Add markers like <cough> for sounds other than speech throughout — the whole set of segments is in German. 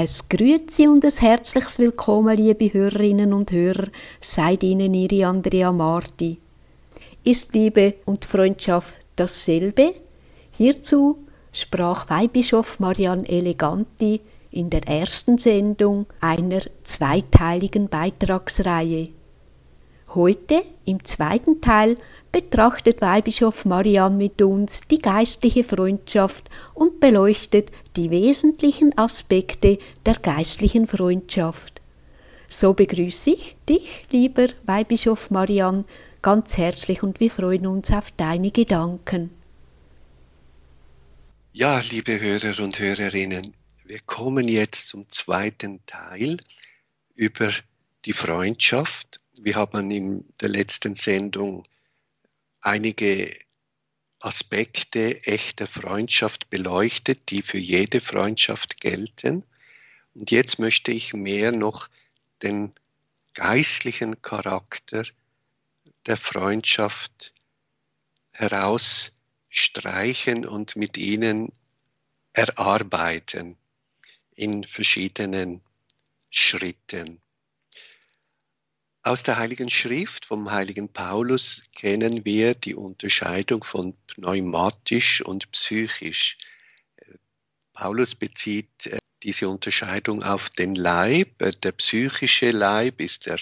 Es Grüezi und ein herzliches Willkommen, liebe Hörerinnen und Hörer, seid Ihnen Ihre Andrea Marti. Ist Liebe und Freundschaft dasselbe? Hierzu sprach Weihbischof Marianne Eleganti in der ersten Sendung einer zweiteiligen Beitragsreihe. Heute, im zweiten Teil, betrachtet Weihbischof Marianne mit uns die geistliche Freundschaft und beleuchtet die wesentlichen Aspekte der geistlichen Freundschaft. So begrüße ich dich, lieber Weihbischof Marianne, ganz herzlich und wir freuen uns auf deine Gedanken. Ja, liebe Hörer und Hörerinnen, wir kommen jetzt zum zweiten Teil über die Freundschaft. Wir haben in der letzten Sendung einige Aspekte echter Freundschaft beleuchtet, die für jede Freundschaft gelten. Und jetzt möchte ich mehr noch den geistlichen Charakter der Freundschaft herausstreichen und mit ihnen erarbeiten in verschiedenen Schritten. Aus der Heiligen Schrift vom heiligen Paulus kennen wir die Unterscheidung von pneumatisch und psychisch. Paulus bezieht äh, diese Unterscheidung auf den Leib. Der psychische Leib ist der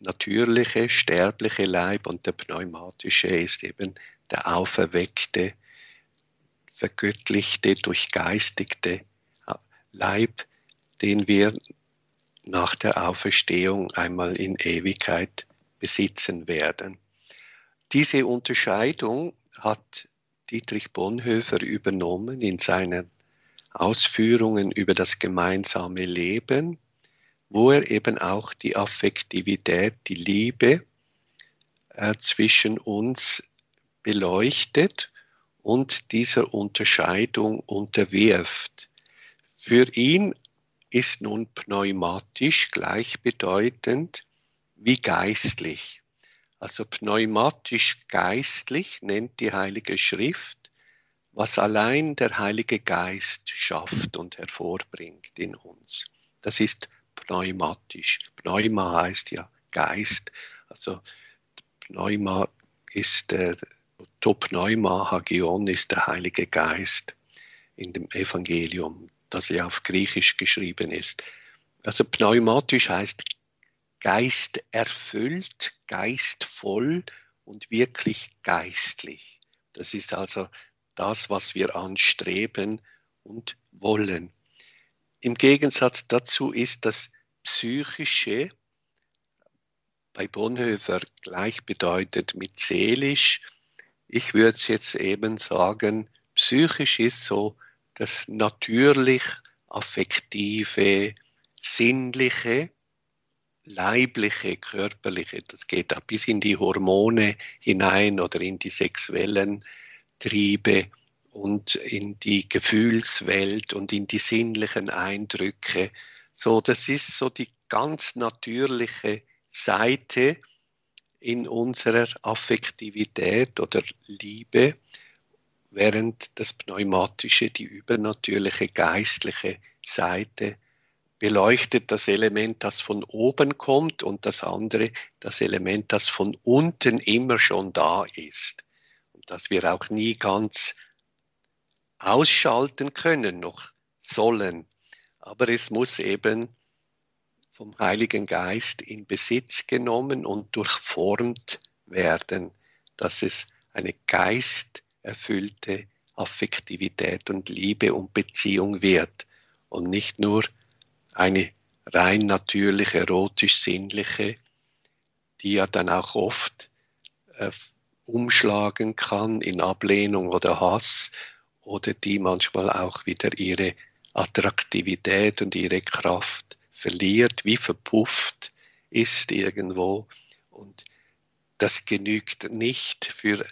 natürliche, sterbliche Leib und der pneumatische ist eben der auferweckte, vergöttlichte, durchgeistigte Leib, den wir nach der Auferstehung einmal in Ewigkeit besitzen werden. Diese Unterscheidung hat Dietrich Bonhoeffer übernommen in seinen Ausführungen über das gemeinsame Leben, wo er eben auch die Affektivität, die Liebe äh, zwischen uns beleuchtet und dieser Unterscheidung unterwirft. Für ihn ist nun pneumatisch gleichbedeutend wie geistlich. Also pneumatisch geistlich nennt die Heilige Schrift, was allein der Heilige Geist schafft und hervorbringt in uns. Das ist pneumatisch. Pneuma heißt ja Geist. Also Pneuma ist der to Pneuma Hagion ist der Heilige Geist in dem Evangelium das ja auf Griechisch geschrieben ist. Also pneumatisch heißt Geist erfüllt, geistvoll und wirklich geistlich. Das ist also das, was wir anstreben und wollen. Im Gegensatz dazu ist das Psychische bei Bonhoeffer gleichbedeutend mit seelisch. Ich würde es jetzt eben sagen, psychisch ist so das natürlich affektive, sinnliche, leibliche, körperliche, das geht auch bis in die Hormone hinein oder in die sexuellen Triebe und in die Gefühlswelt und in die sinnlichen Eindrücke. So, das ist so die ganz natürliche Seite in unserer Affektivität oder Liebe während das Pneumatische, die übernatürliche geistliche Seite beleuchtet das Element, das von oben kommt und das andere, das Element, das von unten immer schon da ist und das wir auch nie ganz ausschalten können, noch sollen. Aber es muss eben vom Heiligen Geist in Besitz genommen und durchformt werden, dass es eine Geist erfüllte Affektivität und Liebe und Beziehung wird und nicht nur eine rein natürlich erotisch-sinnliche, die ja dann auch oft äh, umschlagen kann in Ablehnung oder Hass oder die manchmal auch wieder ihre Attraktivität und ihre Kraft verliert, wie verpufft ist irgendwo. Und das genügt nicht für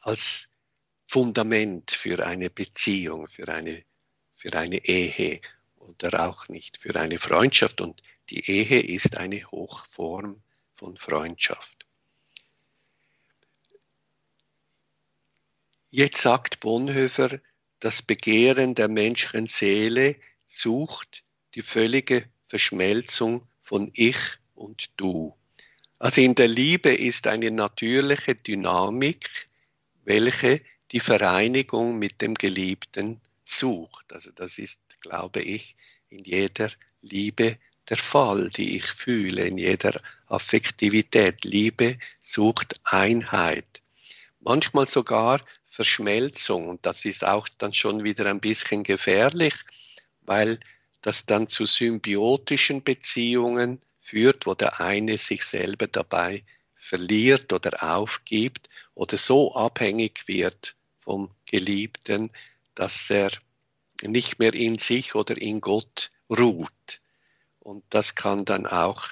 als Fundament für eine Beziehung, für eine, für eine Ehe oder auch nicht für eine Freundschaft. Und die Ehe ist eine Hochform von Freundschaft. Jetzt sagt Bonhoeffer, das Begehren der menschlichen Seele sucht die völlige Verschmelzung von Ich und Du. Also in der Liebe ist eine natürliche Dynamik, welche die Vereinigung mit dem Geliebten sucht. Also das ist, glaube ich, in jeder Liebe der Fall, die ich fühle, in jeder Affektivität. Liebe sucht Einheit. Manchmal sogar Verschmelzung. Und das ist auch dann schon wieder ein bisschen gefährlich, weil das dann zu symbiotischen Beziehungen führt, wo der eine sich selber dabei verliert oder aufgibt oder so abhängig wird vom Geliebten, dass er nicht mehr in sich oder in Gott ruht. Und das kann dann auch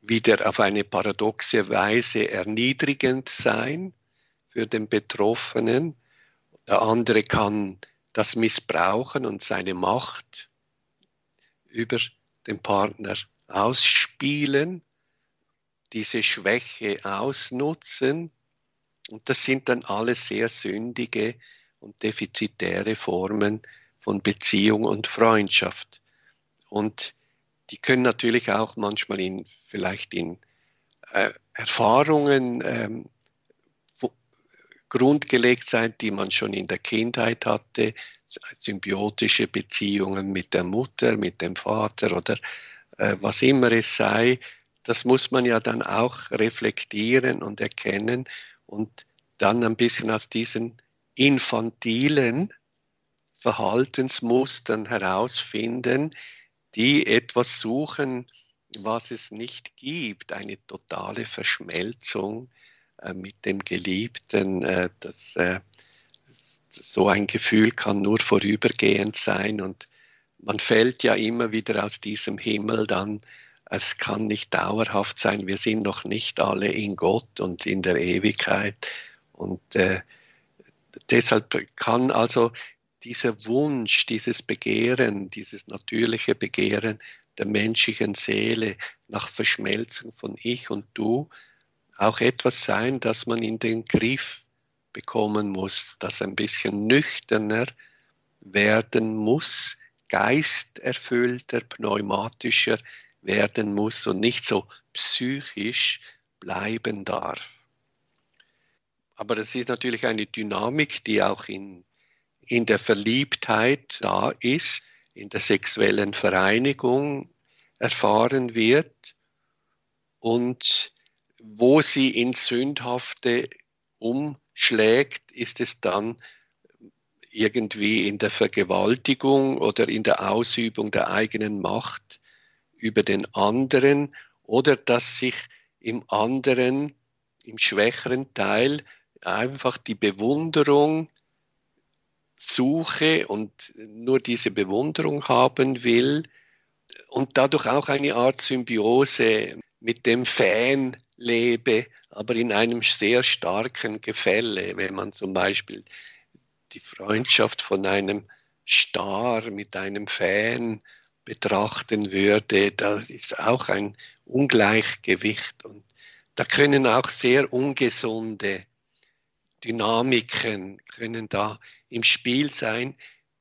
wieder auf eine paradoxe Weise erniedrigend sein für den Betroffenen. Der andere kann das missbrauchen und seine Macht über den Partner ausspielen, diese Schwäche ausnutzen. Und das sind dann alles sehr sündige und defizitäre Formen von Beziehung und Freundschaft. Und die können natürlich auch manchmal in, vielleicht in äh, Erfahrungen ähm, grundgelegt sein, die man schon in der Kindheit hatte, symbiotische Beziehungen mit der Mutter, mit dem Vater oder äh, was immer es sei. Das muss man ja dann auch reflektieren und erkennen und dann ein bisschen aus diesen infantilen Verhaltensmustern herausfinden, die etwas suchen, was es nicht gibt, eine totale Verschmelzung äh, mit dem Geliebten. Äh, das, äh, so ein Gefühl kann nur vorübergehend sein und man fällt ja immer wieder aus diesem Himmel dann. Es kann nicht dauerhaft sein. Wir sind noch nicht alle in Gott und in der Ewigkeit. Und äh, deshalb kann also dieser Wunsch, dieses Begehren, dieses natürliche Begehren der menschlichen Seele nach Verschmelzung von Ich und Du auch etwas sein, das man in den Griff bekommen muss, das ein bisschen nüchterner werden muss, geisterfüllter, pneumatischer werden muss und nicht so psychisch bleiben darf. Aber das ist natürlich eine Dynamik, die auch in in der Verliebtheit da ist, in der sexuellen Vereinigung erfahren wird und wo sie ins Sündhafte umschlägt, ist es dann irgendwie in der Vergewaltigung oder in der Ausübung der eigenen Macht über den anderen oder dass sich im anderen, im schwächeren Teil, einfach die Bewunderung suche und nur diese Bewunderung haben will und dadurch auch eine Art Symbiose mit dem Fan lebe, aber in einem sehr starken Gefälle, wenn man zum Beispiel die Freundschaft von einem Star mit einem Fan betrachten würde, das ist auch ein Ungleichgewicht und da können auch sehr ungesunde Dynamiken können da im Spiel sein,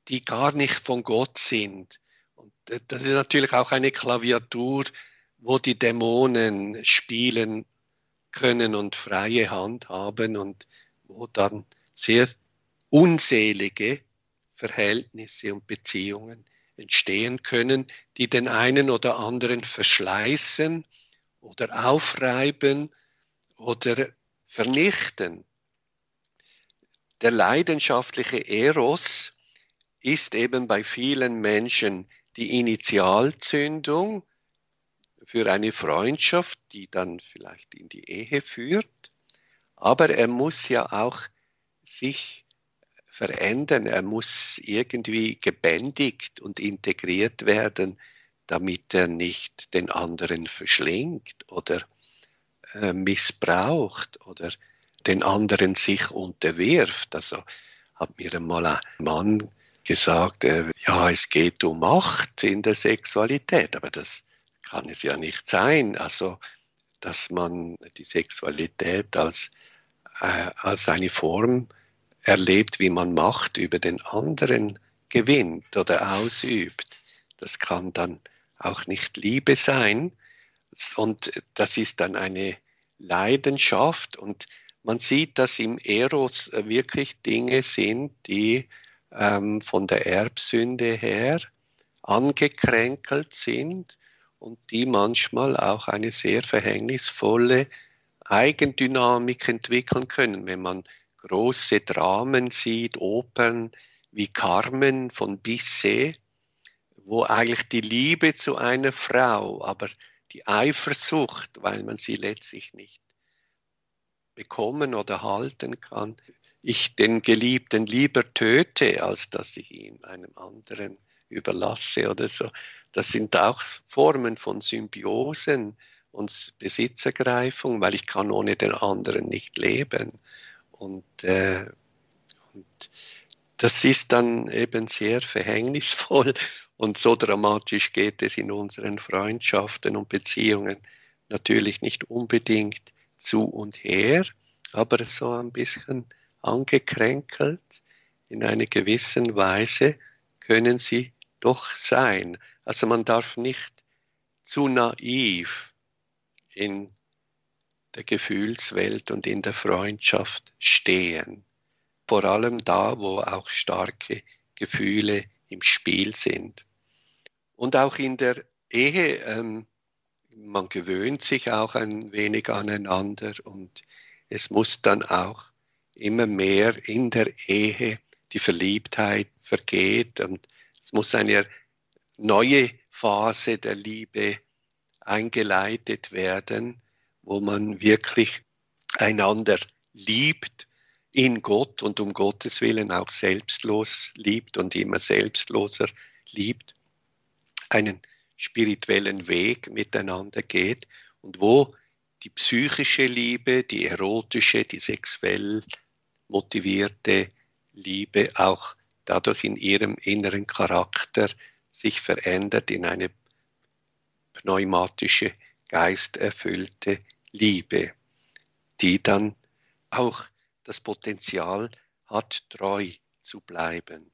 die gar nicht von Gott sind. Und das ist natürlich auch eine Klaviatur, wo die Dämonen spielen können und freie Hand haben und wo dann sehr unselige Verhältnisse und Beziehungen entstehen können, die den einen oder anderen verschleißen oder aufreiben oder vernichten. Der leidenschaftliche Eros ist eben bei vielen Menschen die Initialzündung für eine Freundschaft, die dann vielleicht in die Ehe führt. Aber er muss ja auch sich verändern, er muss irgendwie gebändigt und integriert werden, damit er nicht den anderen verschlingt oder äh, missbraucht oder den anderen sich unterwirft. Also hat mir einmal ein Mann gesagt, äh, ja, es geht um Macht in der Sexualität, aber das kann es ja nicht sein. Also, dass man die Sexualität als, äh, als eine Form erlebt, wie man Macht über den anderen gewinnt oder ausübt. das kann dann auch nicht Liebe sein. Und das ist dann eine Leidenschaft. Und man sieht, dass im Eros wirklich Dinge sind, die ähm, von der Erbsünde her angekränkelt sind und die manchmal auch eine sehr verhängnisvolle Eigendynamik entwickeln können, wenn man große Dramen sieht, Opern wie Carmen von Bisset, wo eigentlich die Liebe zu einer Frau, aber die Eifersucht, weil man sie letztlich nicht bekommen oder halten kann, ich den Geliebten lieber töte, als dass ich ihn einem anderen überlasse oder so. Das sind auch Formen von Symbiosen und Besitzergreifung, weil ich kann ohne den anderen nicht leben. Und, äh, und das ist dann eben sehr verhängnisvoll <laughs> und so dramatisch geht es in unseren Freundschaften und Beziehungen natürlich nicht unbedingt zu und her, aber so ein bisschen angekränkelt in einer gewissen Weise können sie doch sein. Also man darf nicht zu naiv in der Gefühlswelt und in der Freundschaft stehen. Vor allem da, wo auch starke Gefühle im Spiel sind. Und auch in der Ehe, ähm, man gewöhnt sich auch ein wenig aneinander und es muss dann auch immer mehr in der Ehe die Verliebtheit vergeht und es muss eine neue Phase der Liebe eingeleitet werden, wo man wirklich einander liebt in Gott und um Gottes Willen auch selbstlos liebt und immer selbstloser liebt, einen spirituellen Weg miteinander geht und wo die psychische Liebe, die erotische, die sexuell motivierte Liebe auch dadurch in ihrem inneren Charakter sich verändert in eine pneumatische, geisterfüllte Liebe, die dann auch das Potenzial hat, treu zu bleiben.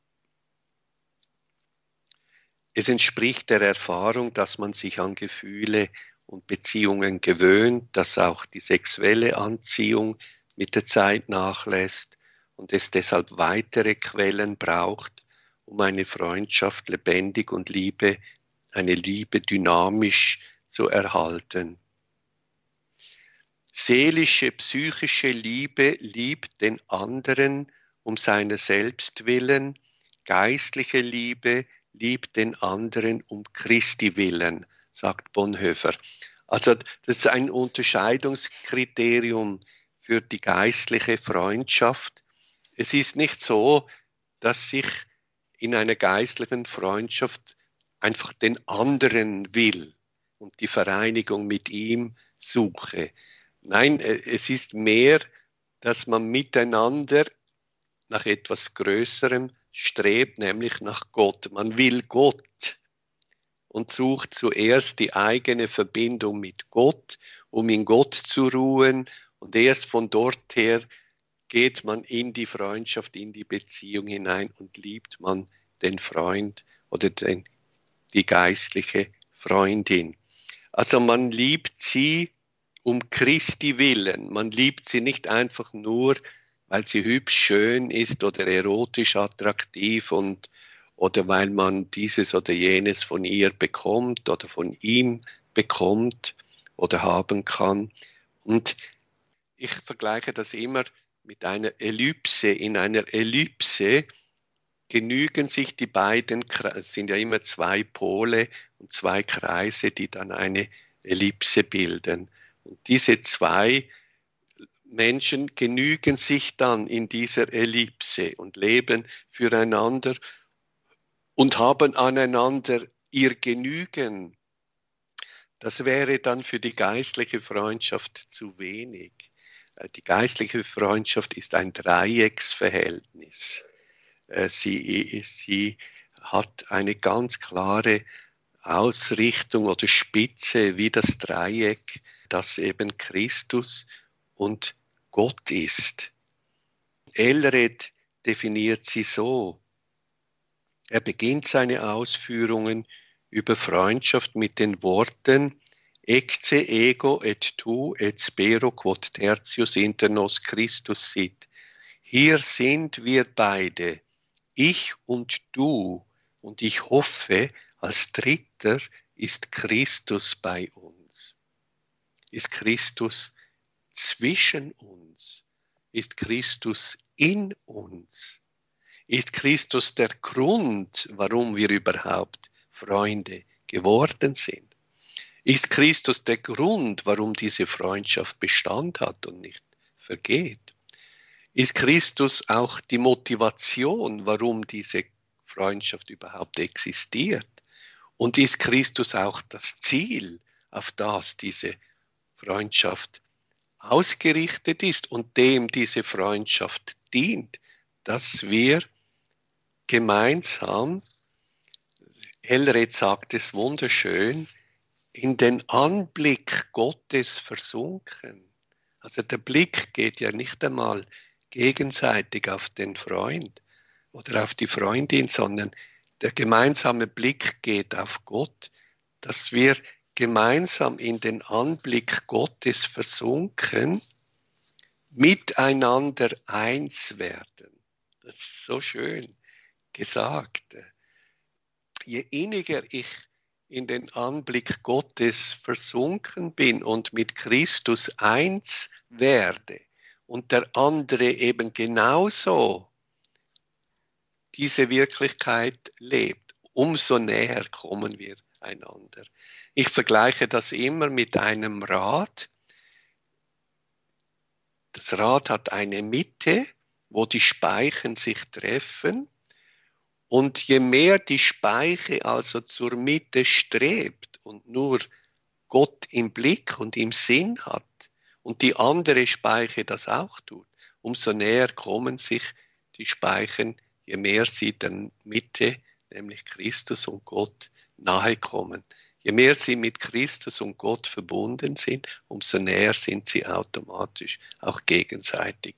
Es entspricht der Erfahrung, dass man sich an Gefühle und Beziehungen gewöhnt, dass auch die sexuelle Anziehung mit der Zeit nachlässt und es deshalb weitere Quellen braucht, um eine Freundschaft lebendig und Liebe, eine Liebe dynamisch zu erhalten. Seelische, psychische Liebe liebt den anderen um seiner selbst willen, geistliche Liebe liebt den anderen um Christi willen, sagt Bonhoeffer. Also das ist ein Unterscheidungskriterium für die geistliche Freundschaft. Es ist nicht so, dass ich in einer geistlichen Freundschaft einfach den anderen will und die Vereinigung mit ihm suche. Nein, äh, es ist mehr, dass man miteinander nach etwas Größerem strebt, nämlich nach Gott. Man will Gott und sucht zuerst die eigene Verbindung mit Gott, um in Gott zu ruhen und erst von dort her geht man in die Freundschaft, in die Beziehung hinein und liebt man den Freund oder den, die geistliche Freundin. Also man liebt sie um Christi willen. Man liebt sie nicht einfach nur, weil sie hübsch, schön ist oder erotisch attraktiv und oder weil man dieses oder jenes von ihr bekommt oder von ihm bekommt oder haben kann. Und ich vergleiche das immer mit einer Ellipse. In einer Ellipse genügen sich die beiden, es sind ja immer zwei Pole und zwei Kreise, die dann eine Ellipse bilden. Und diese zwei Menschen genügen sich dann in dieser Ellipse und leben füreinander und haben aneinander ihr Genügen. Das wäre dann für die geistliche Freundschaft zu wenig. Äh, die geistliche Freundschaft ist ein Dreiecksverhältnis. Äh, sie, sie hat eine ganz klare Ausrichtung oder Spitze wie das Dreieck, das eben Christus und Gott ist. Elred definiert sie so. Er beginnt seine Ausführungen über Freundschaft mit den Worten Ecce ego et tu et spero quod tertius inter nos Christus sit. Hier sind wir beide, ich und du, und ich hoffe, als Dritter ist Christus bei uns. Ist Christus zwischen uns? Ist Christus in uns? Ist Christus der Grund, warum wir überhaupt Freunde geworden sind? Ist Christus der Grund, warum diese Freundschaft Bestand hat und nicht vergeht? Ist Christus auch die Motivation, warum diese Freundschaft überhaupt existiert? Und ist Christus auch das Ziel, auf das diese Freundschaft ausgerichtet ist und dem diese Freundschaft dient, dass wir gemeinsam, Elred sagt es wunderschön, in den Anblick Gottes versunken. Also der Blick geht ja nicht einmal gegenseitig auf den Freund oder auf die Freundin, sondern der gemeinsame Blick geht auf Gott, dass wir gemeinsam in den Anblick Gottes versunken, miteinander eins werden. Das ist so schön gesagt. Je inniger ich in den Anblick Gottes versunken bin und mit Christus eins werde und der andere eben genauso diese Wirklichkeit lebt, umso näher kommen wir einander. Ich vergleiche das immer mit einem Rad. Das Rad hat eine Mitte, wo die Speichen sich treffen und je mehr die Speiche also zur Mitte strebt und nur Gott im Blick und im Sinn hat und die andere Speiche das auch tut, umso näher kommen sich die Speichen, je mehr sie der Mitte, nämlich Christus und Gott, nahe kommen. Je mehr sie mit Christus und Gott verbunden sind, umso näher sind sie automatisch auch gegenseitig.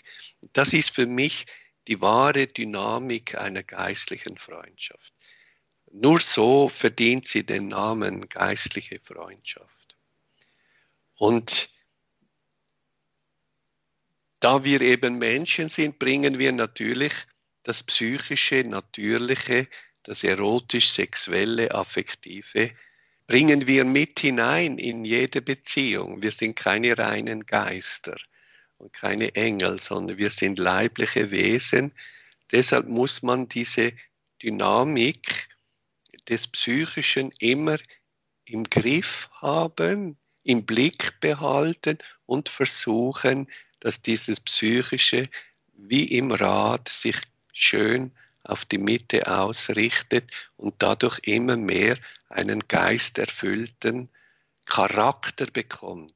Das ist für mich die wahre Dynamik einer geistlichen Freundschaft. Nur so verdient sie den Namen geistliche Freundschaft. Und da wir eben Menschen sind, bringen wir natürlich das psychische, natürliche, das erotisch-sexuelle, affektive, bringen wir mit hinein in jede Beziehung. Wir sind keine reinen Geister und keine Engel, sondern wir sind leibliche Wesen. Deshalb muss man diese Dynamik des Psychischen immer im Griff haben, im Blick behalten und versuchen, dass dieses Psychische wie im Rad sich schön auf die Mitte ausrichtet und dadurch immer mehr einen geisterfüllten Charakter bekommt,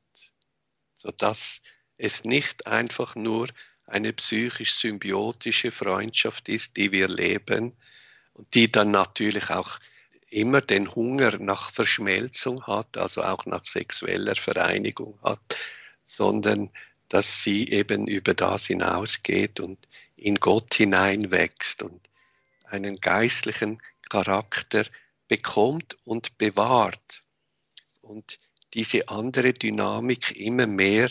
sodass es nicht einfach nur eine psychisch symbiotische Freundschaft ist, die wir leben und die dann natürlich auch immer den Hunger nach Verschmelzung hat, also auch nach sexueller Vereinigung hat, sondern dass sie eben über das hinausgeht und in Gott hineinwächst und einen geistlichen Charakter bekommt und bewahrt und diese andere Dynamik immer mehr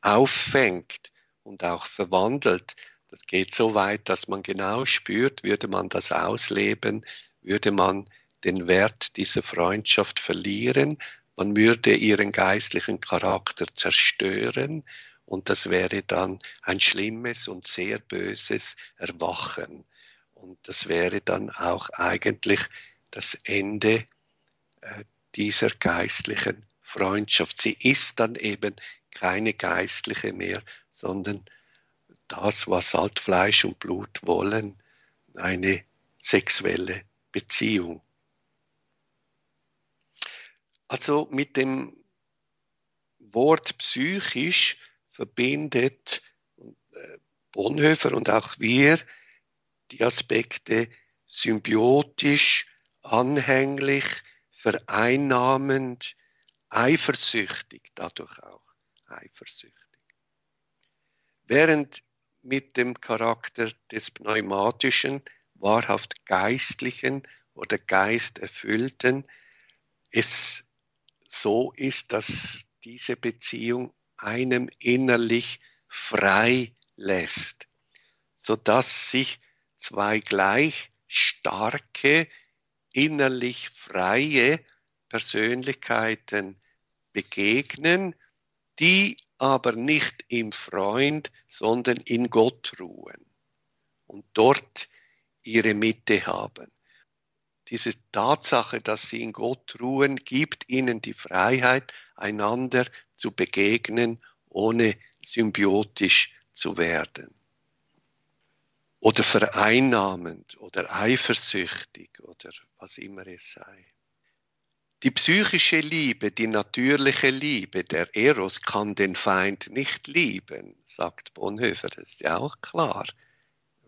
auffängt und auch verwandelt. Das geht so weit, dass man genau spürt, würde man das ausleben, würde man den Wert dieser Freundschaft verlieren, man würde ihren geistlichen Charakter zerstören und das wäre dann ein schlimmes und sehr böses Erwachen. Und das wäre dann auch eigentlich das Ende äh, dieser geistlichen Freundschaft. Sie ist dann eben keine geistliche mehr, sondern das, was halt Fleisch und Blut wollen, eine sexuelle Beziehung. Also mit dem Wort psychisch verbindet äh, Bonhoeffer und auch wir die Aspekte symbiotisch, anhänglich, vereinnahmend, eifersüchtig dadurch auch eifersüchtig. Während mit dem Charakter des pneumatischen, wahrhaft geistlichen oder geisterfüllten es so ist, dass diese Beziehung einem innerlich frei lässt, sodass sich zwei gleich starke, innerlich freie Persönlichkeiten begegnen, die aber nicht im Freund, sondern in Gott ruhen und dort ihre Mitte haben. Diese Tatsache, dass sie in Gott ruhen, gibt ihnen die Freiheit, einander zu begegnen, ohne symbiotisch zu werden. Oder vereinnahmend oder eifersüchtig oder was immer es sei. Die psychische Liebe, die natürliche Liebe, der Eros kann den Feind nicht lieben, sagt Bonhoeffer. Das ist ja auch klar,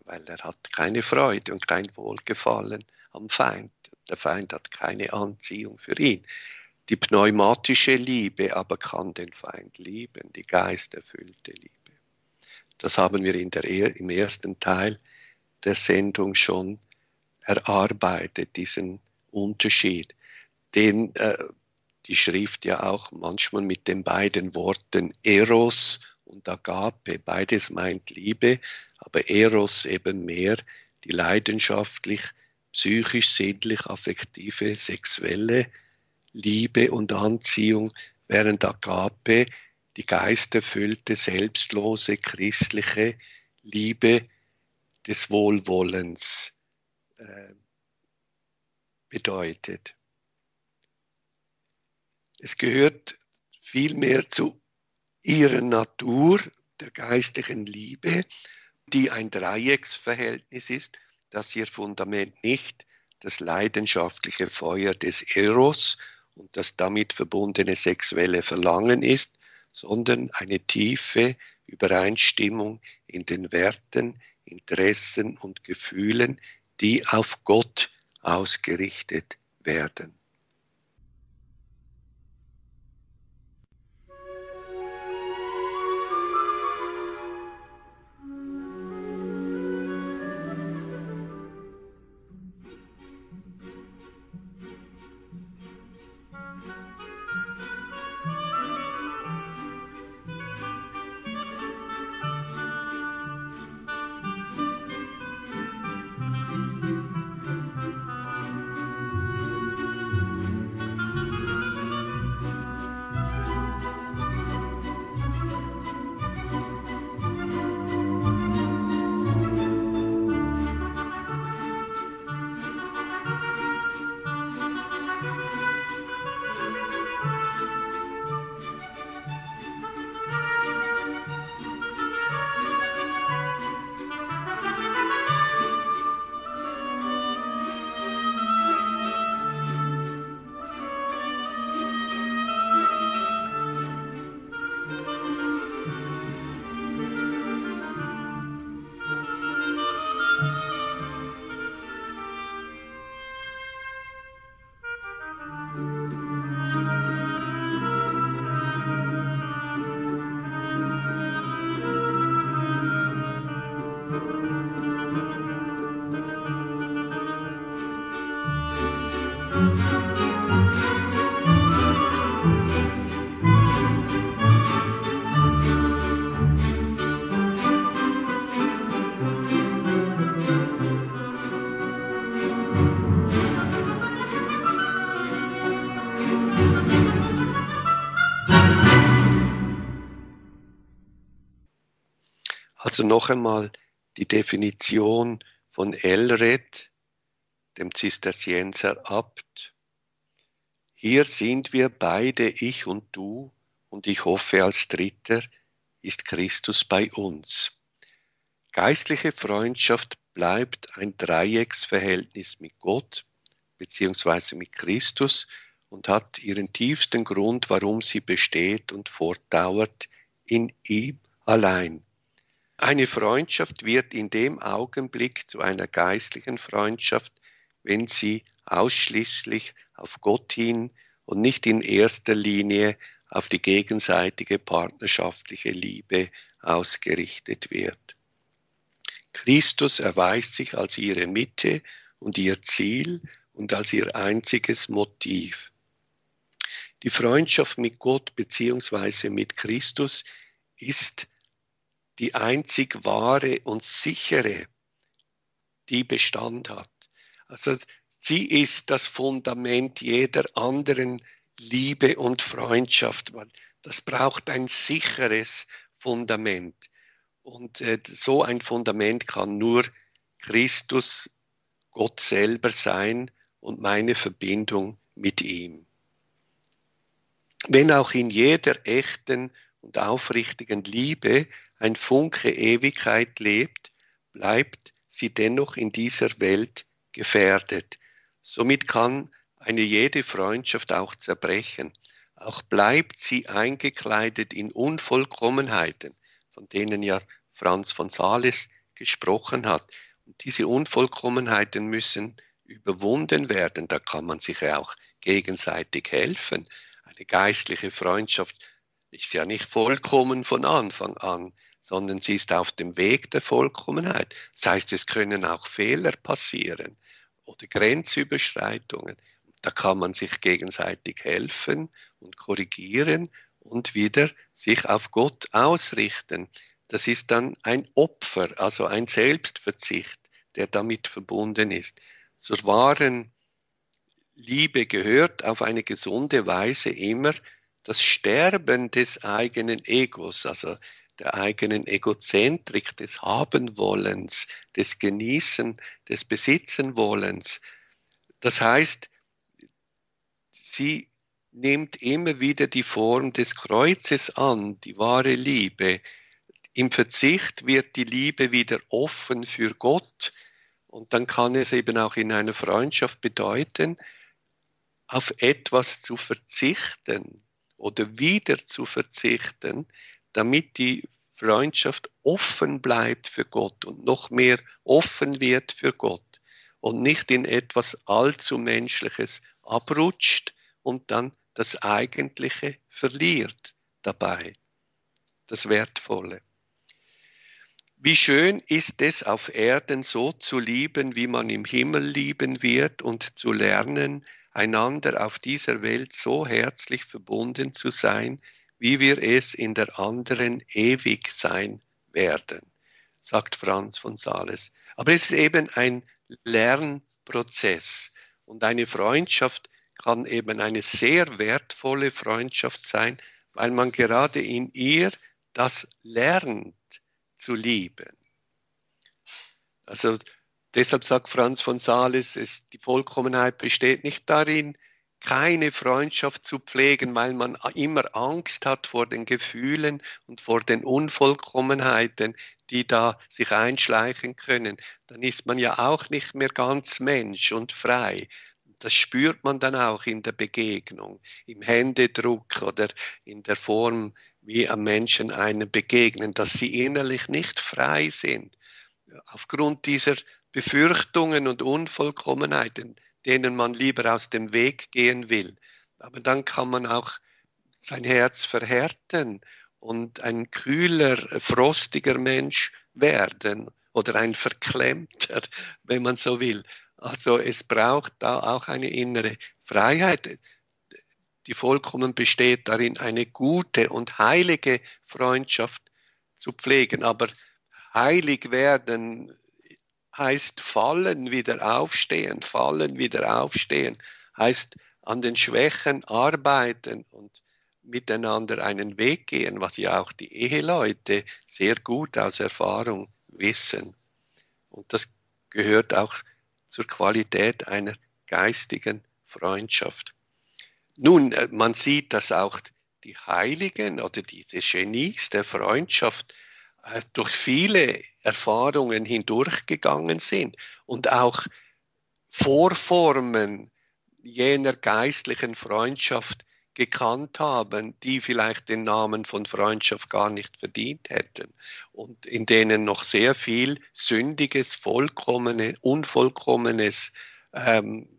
weil er hat keine Freude und kein Wohlgefallen am Feind. Der Feind hat keine Anziehung für ihn. Die pneumatische Liebe aber kann den Feind lieben, die geisterfüllte Liebe. Das haben wir in der, im ersten Teil der Sendung schon erarbeitet, diesen Unterschied den äh, die Schrift ja auch manchmal mit den beiden Worten Eros und Agape, beides meint Liebe, aber Eros eben mehr die leidenschaftlich, psychisch, sinnlich, affektive, sexuelle Liebe und Anziehung, während Agape die geisterfüllte, selbstlose, christliche Liebe des Wohlwollens äh, bedeutet. Es gehört vielmehr zu ihrer Natur, der geistlichen Liebe, die ein Dreiecksverhältnis ist, dass ihr Fundament nicht das leidenschaftliche Feuer des Eros und das damit verbundene sexuelle Verlangen ist, sondern eine tiefe Übereinstimmung in den Werten, Interessen und Gefühlen, die auf Gott ausgerichtet werden. Also noch einmal die Definition von Elred, dem Zisterzienser Abt. Hier sind wir beide, ich und du, und ich hoffe als Dritter ist Christus bei uns. Geistliche Freundschaft bleibt ein Dreiecksverhältnis mit Gott bzw. mit Christus und hat ihren tiefsten Grund, warum sie besteht und fortdauert, in ihm allein. Eine Freundschaft wird in dem Augenblick zu einer geistlichen Freundschaft, wenn sie ausschließlich auf Gott hin und nicht in erster Linie auf die gegenseitige partnerschaftliche Liebe ausgerichtet wird. Christus erweist sich als ihre Mitte und ihr Ziel und als ihr einziges Motiv. Die Freundschaft mit Gott beziehungsweise mit Christus ist die einzig wahre und sichere, die Bestand hat. Also sie ist das Fundament jeder anderen Liebe und Freundschaft. Das braucht ein sicheres Fundament. Und äh, so ein Fundament kann nur Christus, Gott selber sein und meine Verbindung mit ihm. Wenn auch in jeder echten und aufrichtigen Liebe ein Funke Ewigkeit lebt, bleibt sie dennoch in dieser Welt gefährdet. Somit kann eine jede Freundschaft auch zerbrechen. Auch bleibt sie eingekleidet in Unvollkommenheiten, von denen ja Franz von Sales gesprochen hat. Und diese Unvollkommenheiten müssen überwunden werden. Da kann man sich ja auch gegenseitig helfen. Eine geistliche Freundschaft ist ja nicht vollkommen von Anfang an, sondern sie ist auf dem Weg der Vollkommenheit. Das heißt, es können auch Fehler passieren oder Grenzüberschreitungen. Da kann man sich gegenseitig helfen und korrigieren und wieder sich auf Gott ausrichten. Das ist dann ein Opfer, also ein Selbstverzicht, der damit verbunden ist. Zur wahren Liebe gehört auf eine gesunde Weise immer das Sterben des eigenen Egos, also der eigenen Egozentrik, des Habenwollens, des Genießen, des Besitzenwollens. Das heißt, sie nimmt immer wieder die Form des Kreuzes an, die wahre Liebe. Im Verzicht wird die Liebe wieder offen für Gott und dann kann es eben auch in einer Freundschaft bedeuten, auf etwas zu verzichten oder wieder zu verzichten, damit die Freundschaft offen bleibt für Gott und noch mehr offen wird für Gott und nicht in etwas allzu Menschliches abrutscht und dann das Eigentliche verliert dabei, das Wertvolle. Wie schön ist es auf Erden so zu lieben, wie man im Himmel lieben wird und zu lernen, einander auf dieser Welt so herzlich verbunden zu sein, wie wir es in der anderen ewig sein werden, sagt Franz von Sales. Aber es ist eben ein Lernprozess und eine Freundschaft kann eben eine sehr wertvolle Freundschaft sein, weil man gerade in ihr das lernt zu lieben. Also deshalb sagt Franz von Sales, es, die Vollkommenheit besteht nicht darin, keine Freundschaft zu pflegen, weil man immer Angst hat vor den Gefühlen und vor den Unvollkommenheiten, die da sich einschleichen können. Dann ist man ja auch nicht mehr ganz Mensch und frei. Das spürt man dann auch in der Begegnung, im Händedruck oder in der Form, wie am Menschen einem begegnen, dass sie innerlich nicht frei sind. Aufgrund dieser Befürchtungen und Unvollkommenheiten, denen man lieber aus dem Weg gehen will. Aber dann kann man auch sein Herz verhärten und ein kühler, frostiger Mensch werden oder ein verklemmter, <laughs> wenn man so will. Also es braucht da auch eine innere Freiheit. Die vollkommen besteht darin, eine gute und heilige Freundschaft zu pflegen. Aber heilig werden heißt fallen, wieder aufstehen, fallen, wieder aufstehen, heißt an den Schwächen arbeiten und miteinander einen Weg gehen, was ja auch die Eheleute sehr gut aus Erfahrung wissen. Und das gehört auch zur Qualität einer geistigen Freundschaft. Nun, äh, man sieht, dass auch die Heiligen oder diese Genies der Freundschaft durch viele Erfahrungen hindurchgegangen sind und auch Vorformen jener geistlichen Freundschaft gekannt haben, die vielleicht den Namen von Freundschaft gar nicht verdient hätten und in denen noch sehr viel Sündiges, Vollkommenes, Unvollkommenes ähm,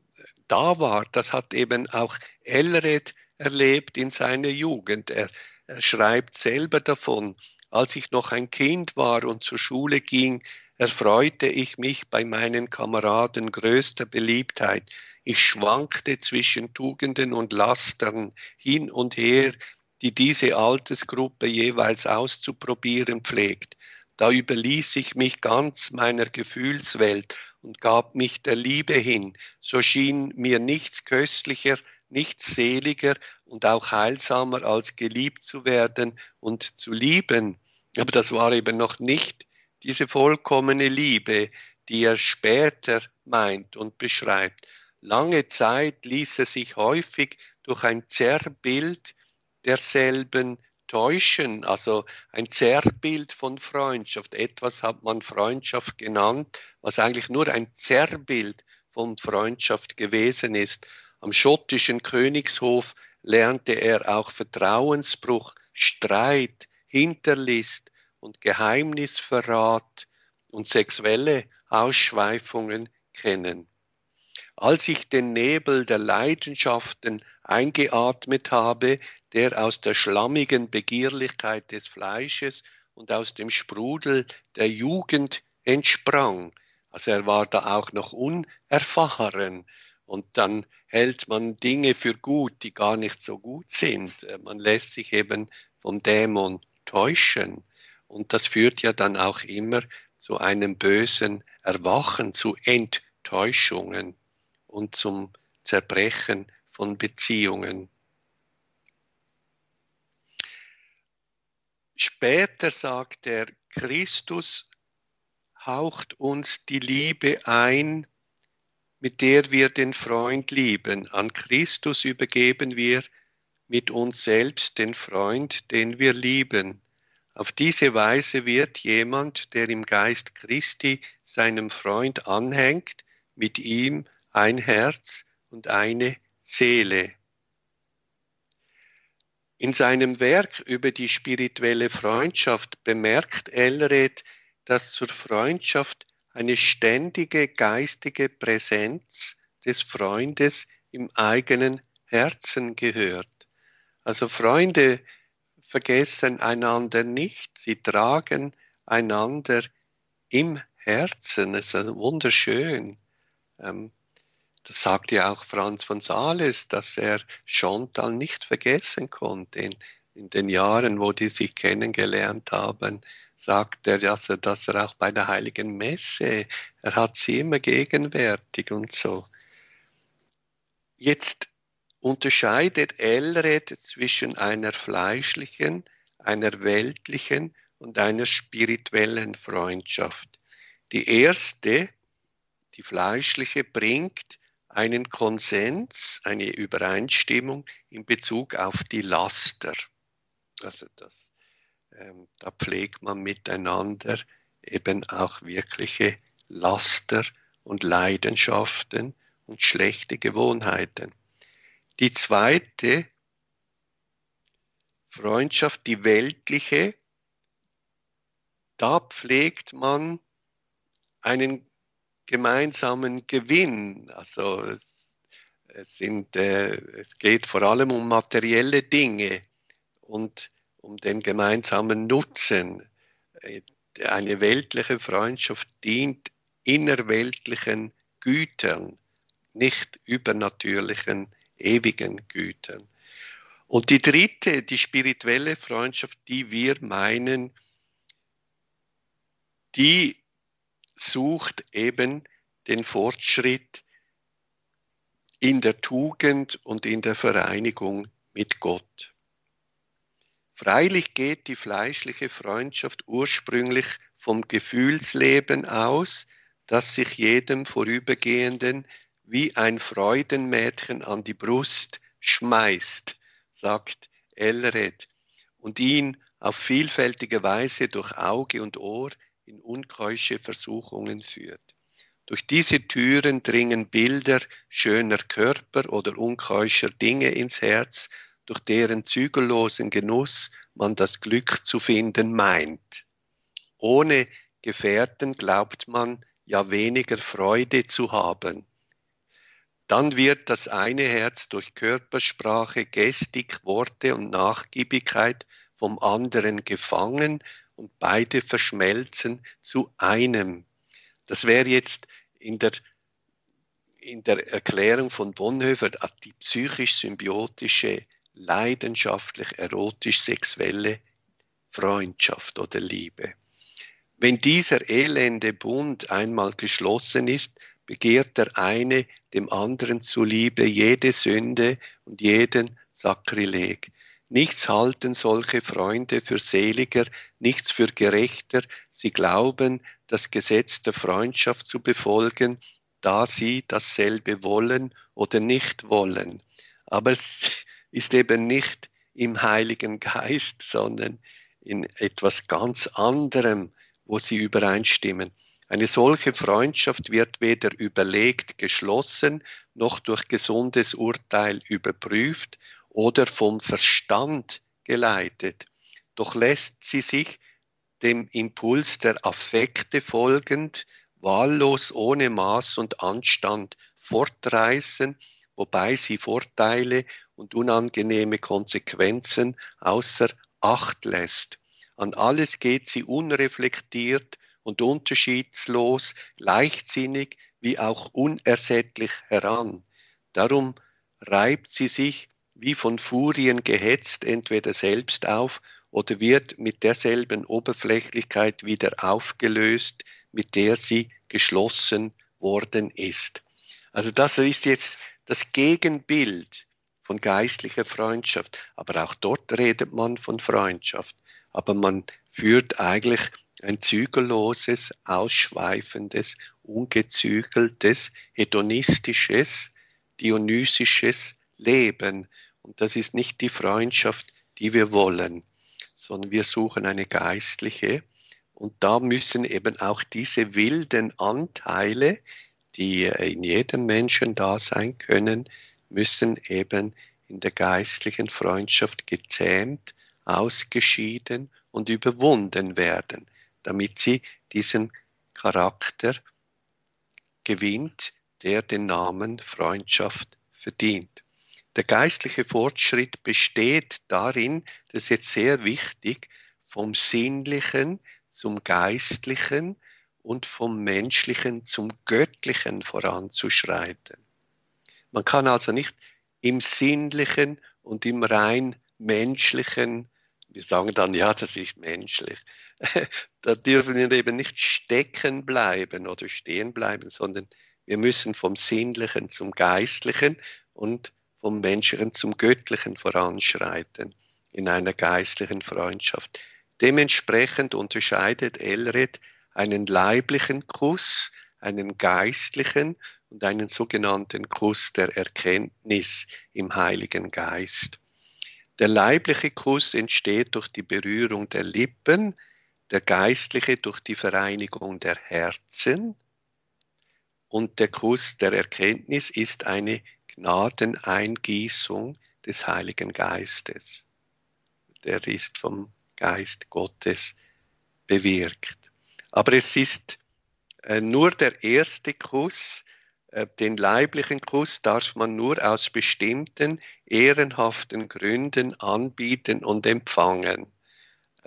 da war. Das hat eben auch Elred erlebt in seiner Jugend. Er, er schreibt selber davon, als ich noch ein Kind war und zur Schule ging, erfreute ich mich bei meinen Kameraden größter Beliebtheit. Ich schwankte zwischen Tugenden und Lastern hin und her, die diese Altersgruppe jeweils auszuprobieren pflegt. Da überließ ich mich ganz meiner Gefühlswelt und gab mich der Liebe hin. So schien mir nichts köstlicher, nichts seliger und auch heilsamer als geliebt zu werden und zu lieben. Aber das war eben noch nicht diese vollkommene Liebe, die er später meint und beschreibt. Lange Zeit ließ er sich häufig durch ein Zerrbild derselben täuschen, also ein Zerrbild von Freundschaft. Etwas hat man Freundschaft genannt, was eigentlich nur ein Zerrbild von Freundschaft gewesen ist. Am schottischen Königshof lernte er auch Vertrauensbruch, Streit, Hinterlist und Geheimnisverrat und sexuelle Ausschweifungen kennen. Als ich den Nebel der Leidenschaften eingeatmet habe, der aus der schlammigen Begierlichkeit des Fleisches und aus dem Sprudel der Jugend entsprang. Also er war da auch noch unerfahren. Und dann hält man Dinge für gut, die gar nicht so gut sind. Man lässt sich eben vom Dämon täuschen. Und das führt ja dann auch immer zu einem bösen Erwachen, zu Enttäuschungen und zum Zerbrechen von Beziehungen. Später sagt er, Christus haucht uns die Liebe ein, mit der wir den Freund lieben. An Christus übergeben wir mit uns selbst den Freund, den wir lieben. Auf diese Weise wird jemand, der im Geist Christi seinem Freund anhängt, mit ihm ein Herz und eine Seele. In seinem Werk über die spirituelle Freundschaft bemerkt Elred, dass zur Freundschaft eine ständige geistige Präsenz des Freundes im eigenen Herzen gehört. Also Freunde vergessen einander nicht, sie tragen einander im Herzen. Das ist wunderschön. Ähm, das sagt ja auch Franz von Sales, dass er Chantal nicht vergessen konnte. In, in den Jahren, wo die sich kennengelernt haben, sagt er, dass er, dass er auch bei der Heiligen Messe, er hat sie immer gegenwärtig und so. Jetzt unterscheidet Elred zwischen einer fleischlichen, einer weltlichen und einer spirituellen Freundschaft. Die erste, die fleischliche, bringt einen Konsens, eine Übereinstimmung in Bezug auf die Laster. Also das, ähm, da pflegt man miteinander eben auch wirkliche Laster und Leidenschaften und schlechte Gewohnheiten. Die zweite Freundschaft, die weltliche, da pflegt man einen gemeinsamen Gewinn. Also es, sind, äh, es geht vor allem um materielle Dinge und um den gemeinsamen Nutzen. Eine weltliche Freundschaft dient innerweltlichen Gütern, nicht übernatürlichen, ewigen Gütern. Und die dritte, die spirituelle Freundschaft, die wir meinen, die sucht eben den Fortschritt in der Tugend und in der Vereinigung mit Gott. Freilich geht die fleischliche Freundschaft ursprünglich vom Gefühlsleben aus, das sich jedem Vorübergehenden wie ein Freudenmädchen an die Brust schmeißt, sagt Elred, und ihn auf vielfältige Weise durch Auge und Ohr in unkeusche Versuchungen führt. Durch diese Türen dringen Bilder schöner Körper oder unkeuscher Dinge ins Herz, durch deren zügellosen Genuss man das Glück zu finden meint. Ohne Gefährten glaubt man ja weniger Freude zu haben. Dann wird das eine Herz durch Körpersprache, Gestik, Worte und Nachgiebigkeit vom anderen gefangen und beide verschmelzen zu einem. Das wäre jetzt in der, in der Erklärung von Bonhoeffer die psychisch-symbiotische, leidenschaftlich erotisch-sexuelle Freundschaft oder Liebe. Wenn dieser elende Bund einmal geschlossen ist, begehrt der eine dem anderen zuliebe jede Sünde und jeden Sakrileg. Nichts halten solche Freunde für seliger, nichts für gerechter. Sie glauben, das Gesetz der Freundschaft zu befolgen, da sie dasselbe wollen oder nicht wollen. Aber es <laughs> ist eben nicht im Heiligen Geist, sondern in etwas ganz anderem, wo sie übereinstimmen. Eine solche Freundschaft wird weder überlegt geschlossen, noch durch gesundes Urteil überprüft oder vom Verstand geleitet. Doch lässt sie sich dem Impuls der Affekte folgend, wahllos ohne Maß und Anstand fortreißen, wobei sie Vorteile und unangenehme Konsequenzen außer Acht lässt. An alles geht sie unreflektiert und unterschiedslos, leichtsinnig wie auch unersättlich heran. Darum reibt sie sich wie von Furien gehetzt entweder selbst auf oder wird mit derselben Oberflächlichkeit wieder aufgelöst, mit der sie geschlossen worden ist. Also das ist jetzt das Gegenbild von geistlicher Freundschaft. Aber auch dort redet man von Freundschaft. Aber man führt eigentlich ein zügelloses, ausschweifendes, ungezügeltes, hedonistisches, dionysisches Leben. Und das ist nicht die Freundschaft, die wir wollen, sondern wir suchen eine geistliche. Und da müssen eben auch diese wilden Anteile, die in jedem Menschen da sein können, müssen eben in der geistlichen Freundschaft gezähmt, ausgeschieden und überwunden werden damit sie diesen Charakter gewinnt, der den Namen Freundschaft verdient. Der geistliche Fortschritt besteht darin, das ist jetzt sehr wichtig, vom Sinnlichen zum Geistlichen und vom Menschlichen zum Göttlichen voranzuschreiten. Man kann also nicht im Sinnlichen und im rein Menschlichen wir sagen dann, ja, das ist menschlich. <laughs> da dürfen wir eben nicht stecken bleiben oder stehen bleiben, sondern wir müssen vom Sinnlichen zum Geistlichen und vom Menschlichen zum Göttlichen voranschreiten in einer geistlichen Freundschaft. Dementsprechend unterscheidet Elred einen leiblichen Kuss, einen geistlichen und einen sogenannten Kuss der Erkenntnis im Heiligen Geist. Der leibliche Kuss entsteht durch die Berührung der Lippen, der geistliche durch die Vereinigung der Herzen und der Kuss der Erkenntnis ist eine Gnadeneingießung des Heiligen Geistes. Der ist vom Geist Gottes bewirkt. Aber es ist äh, nur der erste Kuss, äh, den leiblichen Kuss darf man nur aus bestimmten ehrenhaften Gründen anbieten und empfangen,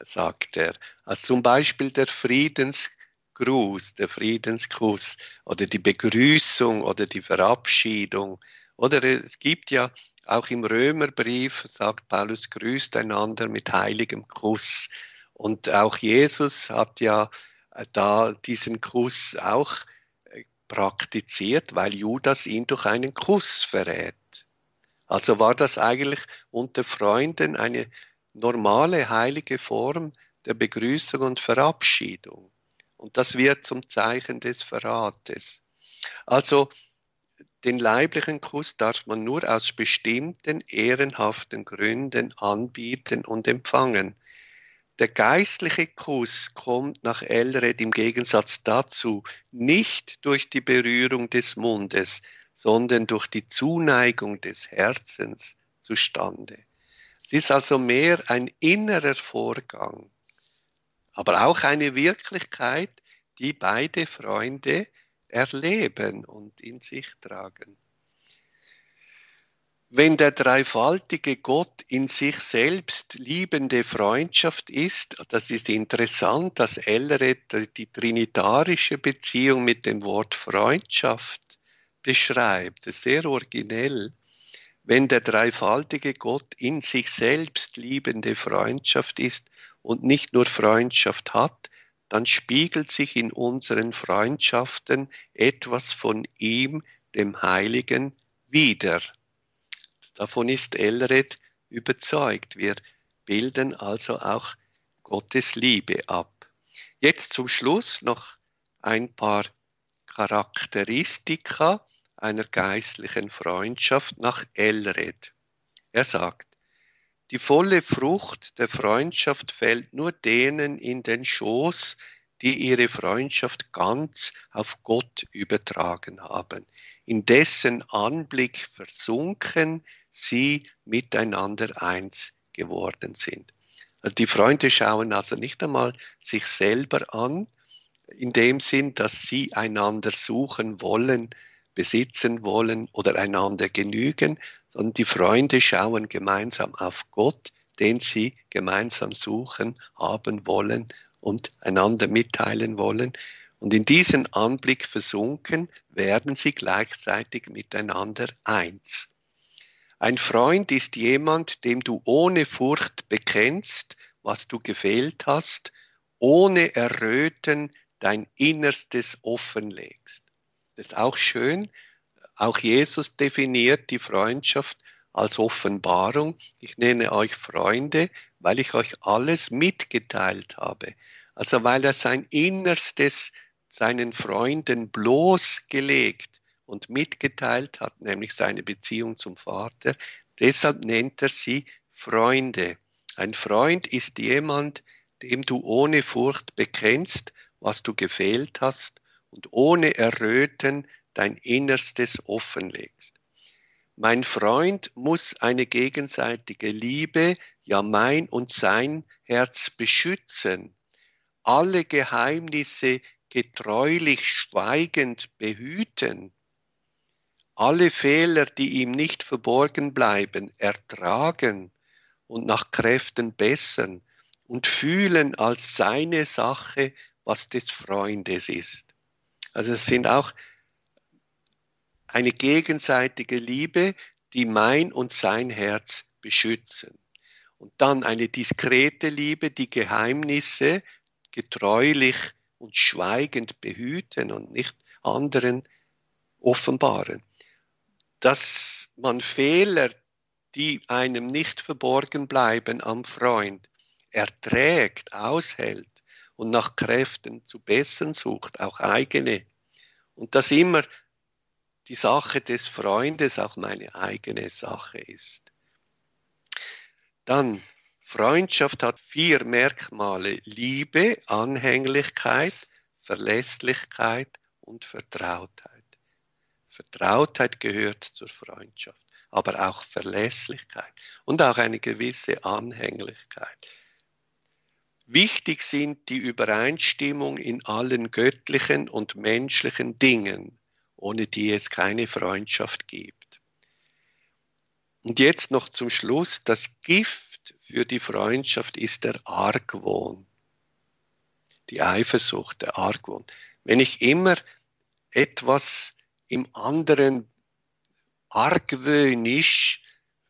sagt er. Also zum Beispiel der Friedensgruß, der Friedenskuss oder die Begrüßung oder die Verabschiedung. Oder es gibt ja auch im Römerbrief, sagt Paulus, grüßt einander mit heiligem Kuss. Und auch Jesus hat ja äh, da diesen Kuss auch praktiziert, weil Judas ihn durch einen Kuss verrät. Also war das eigentlich unter Freunden eine normale heilige Form der Begrüßung und Verabschiedung. Und das wird zum Zeichen des Verrates. Also den leiblichen Kuss darf man nur aus bestimmten ehrenhaften Gründen anbieten und empfangen. Der geistliche Kuss kommt nach Elred im Gegensatz dazu nicht durch die Berührung des Mundes, sondern durch die Zuneigung des Herzens zustande. Es ist also mehr ein innerer Vorgang, aber auch eine Wirklichkeit, die beide Freunde erleben und in sich tragen. Wenn der dreifaltige Gott in sich selbst liebende Freundschaft ist, das ist interessant, dass Elred die trinitarische Beziehung mit dem Wort Freundschaft beschreibt, sehr originell. Wenn der dreifaltige Gott in sich selbst liebende Freundschaft ist und nicht nur Freundschaft hat, dann spiegelt sich in unseren Freundschaften etwas von ihm, dem Heiligen, wider. Davon ist Elred überzeugt. Wir bilden also auch Gottes Liebe ab. Jetzt zum Schluss noch ein paar Charakteristika einer geistlichen Freundschaft nach Elred. Er sagt, die volle Frucht der Freundschaft fällt nur denen in den Schoß, die ihre Freundschaft ganz auf Gott übertragen haben, in dessen Anblick versunken sie miteinander eins geworden sind. Also die Freunde schauen also nicht einmal sich selber an, in dem Sinn, dass sie einander suchen wollen, besitzen wollen oder einander genügen, sondern die Freunde schauen gemeinsam auf Gott, den sie gemeinsam suchen, haben wollen und einander mitteilen wollen. Und in diesen Anblick versunken werden sie gleichzeitig miteinander eins. Ein Freund ist jemand, dem du ohne Furcht bekennst, was du gefehlt hast, ohne Erröten dein Innerstes offenlegst. Das ist auch schön. Auch Jesus definiert die Freundschaft als Offenbarung. Ich nenne euch Freunde, weil ich euch alles mitgeteilt habe. Also weil er sein Innerstes seinen Freunden bloßgelegt und mitgeteilt hat, nämlich seine Beziehung zum Vater. Deshalb nennt er sie Freunde. Ein Freund ist jemand, dem du ohne Furcht bekennst, was du gefehlt hast und ohne Erröten dein Innerstes offenlegst. Mein Freund muss eine gegenseitige Liebe, ja mein und sein Herz beschützen, alle Geheimnisse getreulich schweigend behüten, alle Fehler, die ihm nicht verborgen bleiben, ertragen und nach Kräften bessern und fühlen als seine Sache, was des Freundes ist. Also es sind auch eine gegenseitige Liebe, die mein und sein Herz beschützen. Und dann eine diskrete Liebe, die Geheimnisse getreulich und schweigend behüten und nicht anderen offenbaren. Dass man Fehler, die einem nicht verborgen bleiben am Freund, erträgt, aushält und nach Kräften zu bessern sucht, auch eigene. Und dass immer die Sache des Freundes auch meine eigene Sache ist. Dann, Freundschaft hat vier Merkmale. Liebe, Anhänglichkeit, Verlässlichkeit und Vertrautheit. Vertrautheit gehört zur Freundschaft, aber auch Verlässlichkeit und auch eine gewisse Anhänglichkeit. Wichtig sind die Übereinstimmung in allen göttlichen und menschlichen Dingen, ohne die es keine Freundschaft gibt. Und jetzt noch zum Schluss, das Gift für die Freundschaft ist der Argwohn, die Eifersucht, der Argwohn. Wenn ich immer etwas im anderen argwöhnisch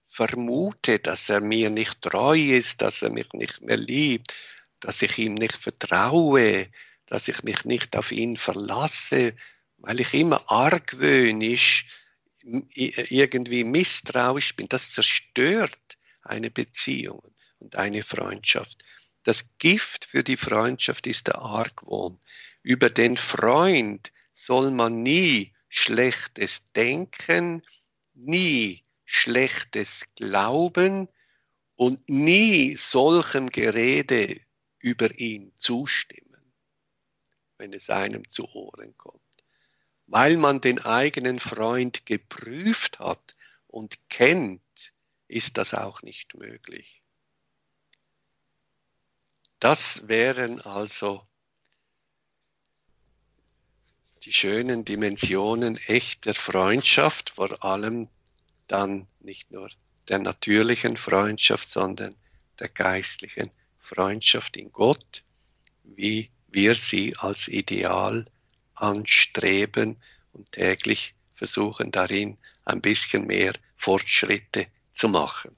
vermute, dass er mir nicht treu ist, dass er mich nicht mehr liebt, dass ich ihm nicht vertraue, dass ich mich nicht auf ihn verlasse, weil ich immer argwöhnisch irgendwie misstrauisch bin. Das zerstört eine Beziehung und eine Freundschaft. Das Gift für die Freundschaft ist der Argwohn. Über den Freund soll man nie Schlechtes denken, nie Schlechtes glauben und nie solchem Gerede über ihn zustimmen, wenn es einem zu Ohren kommt. Weil man den eigenen Freund geprüft hat und kennt, ist das auch nicht möglich. Das wären also die schönen Dimensionen echter Freundschaft, vor allem dann nicht nur der natürlichen Freundschaft, sondern der geistlichen Freundschaft in Gott, wie wir sie als Ideal anstreben und täglich versuchen darin ein bisschen mehr Fortschritte zu machen.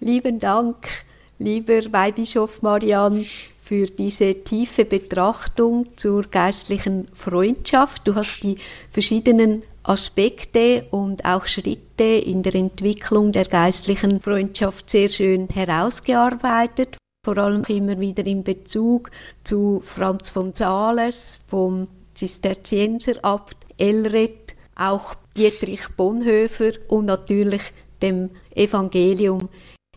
Lieben Dank, lieber Weihbischof Marian, für diese tiefe Betrachtung zur geistlichen Freundschaft. Du hast die verschiedenen Aspekte und auch Schritte in der Entwicklung der geistlichen Freundschaft sehr schön herausgearbeitet. Vor allem immer wieder in Bezug zu Franz von Sales, vom Zisterzienserabt Elred, auch Dietrich Bonhoeffer und natürlich dem Evangelium.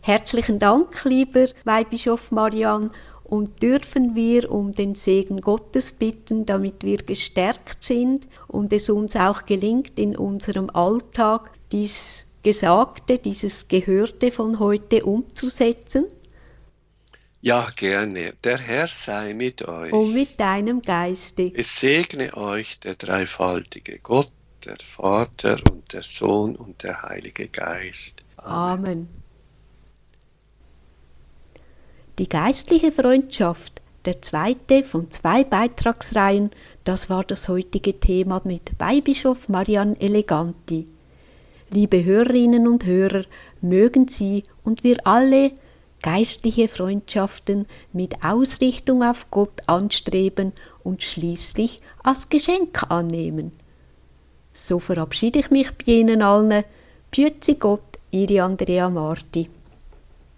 Herzlichen Dank, lieber Weihbischof Marian, und dürfen wir um den Segen Gottes bitten, damit wir gestärkt sind und es uns auch gelingt, in unserem Alltag dies Gesagte, dieses Gehörte von heute umzusetzen? Ja, gerne. Der Herr sei mit euch. Und mit deinem Geiste. Es segne euch der dreifaltige Gott, der Vater und der Sohn und der Heilige Geist. Amen. Amen. Die geistliche Freundschaft, der zweite von zwei Beitragsreihen, das war das heutige Thema mit Weihbischof Marian Eleganti. Liebe Hörerinnen und Hörer, mögen Sie und wir alle geistliche Freundschaften mit Ausrichtung auf Gott anstreben und schließlich als Geschenk annehmen. So verabschiede ich mich bei Ihnen allen. Pützi Gott, Ihre Andrea Marti.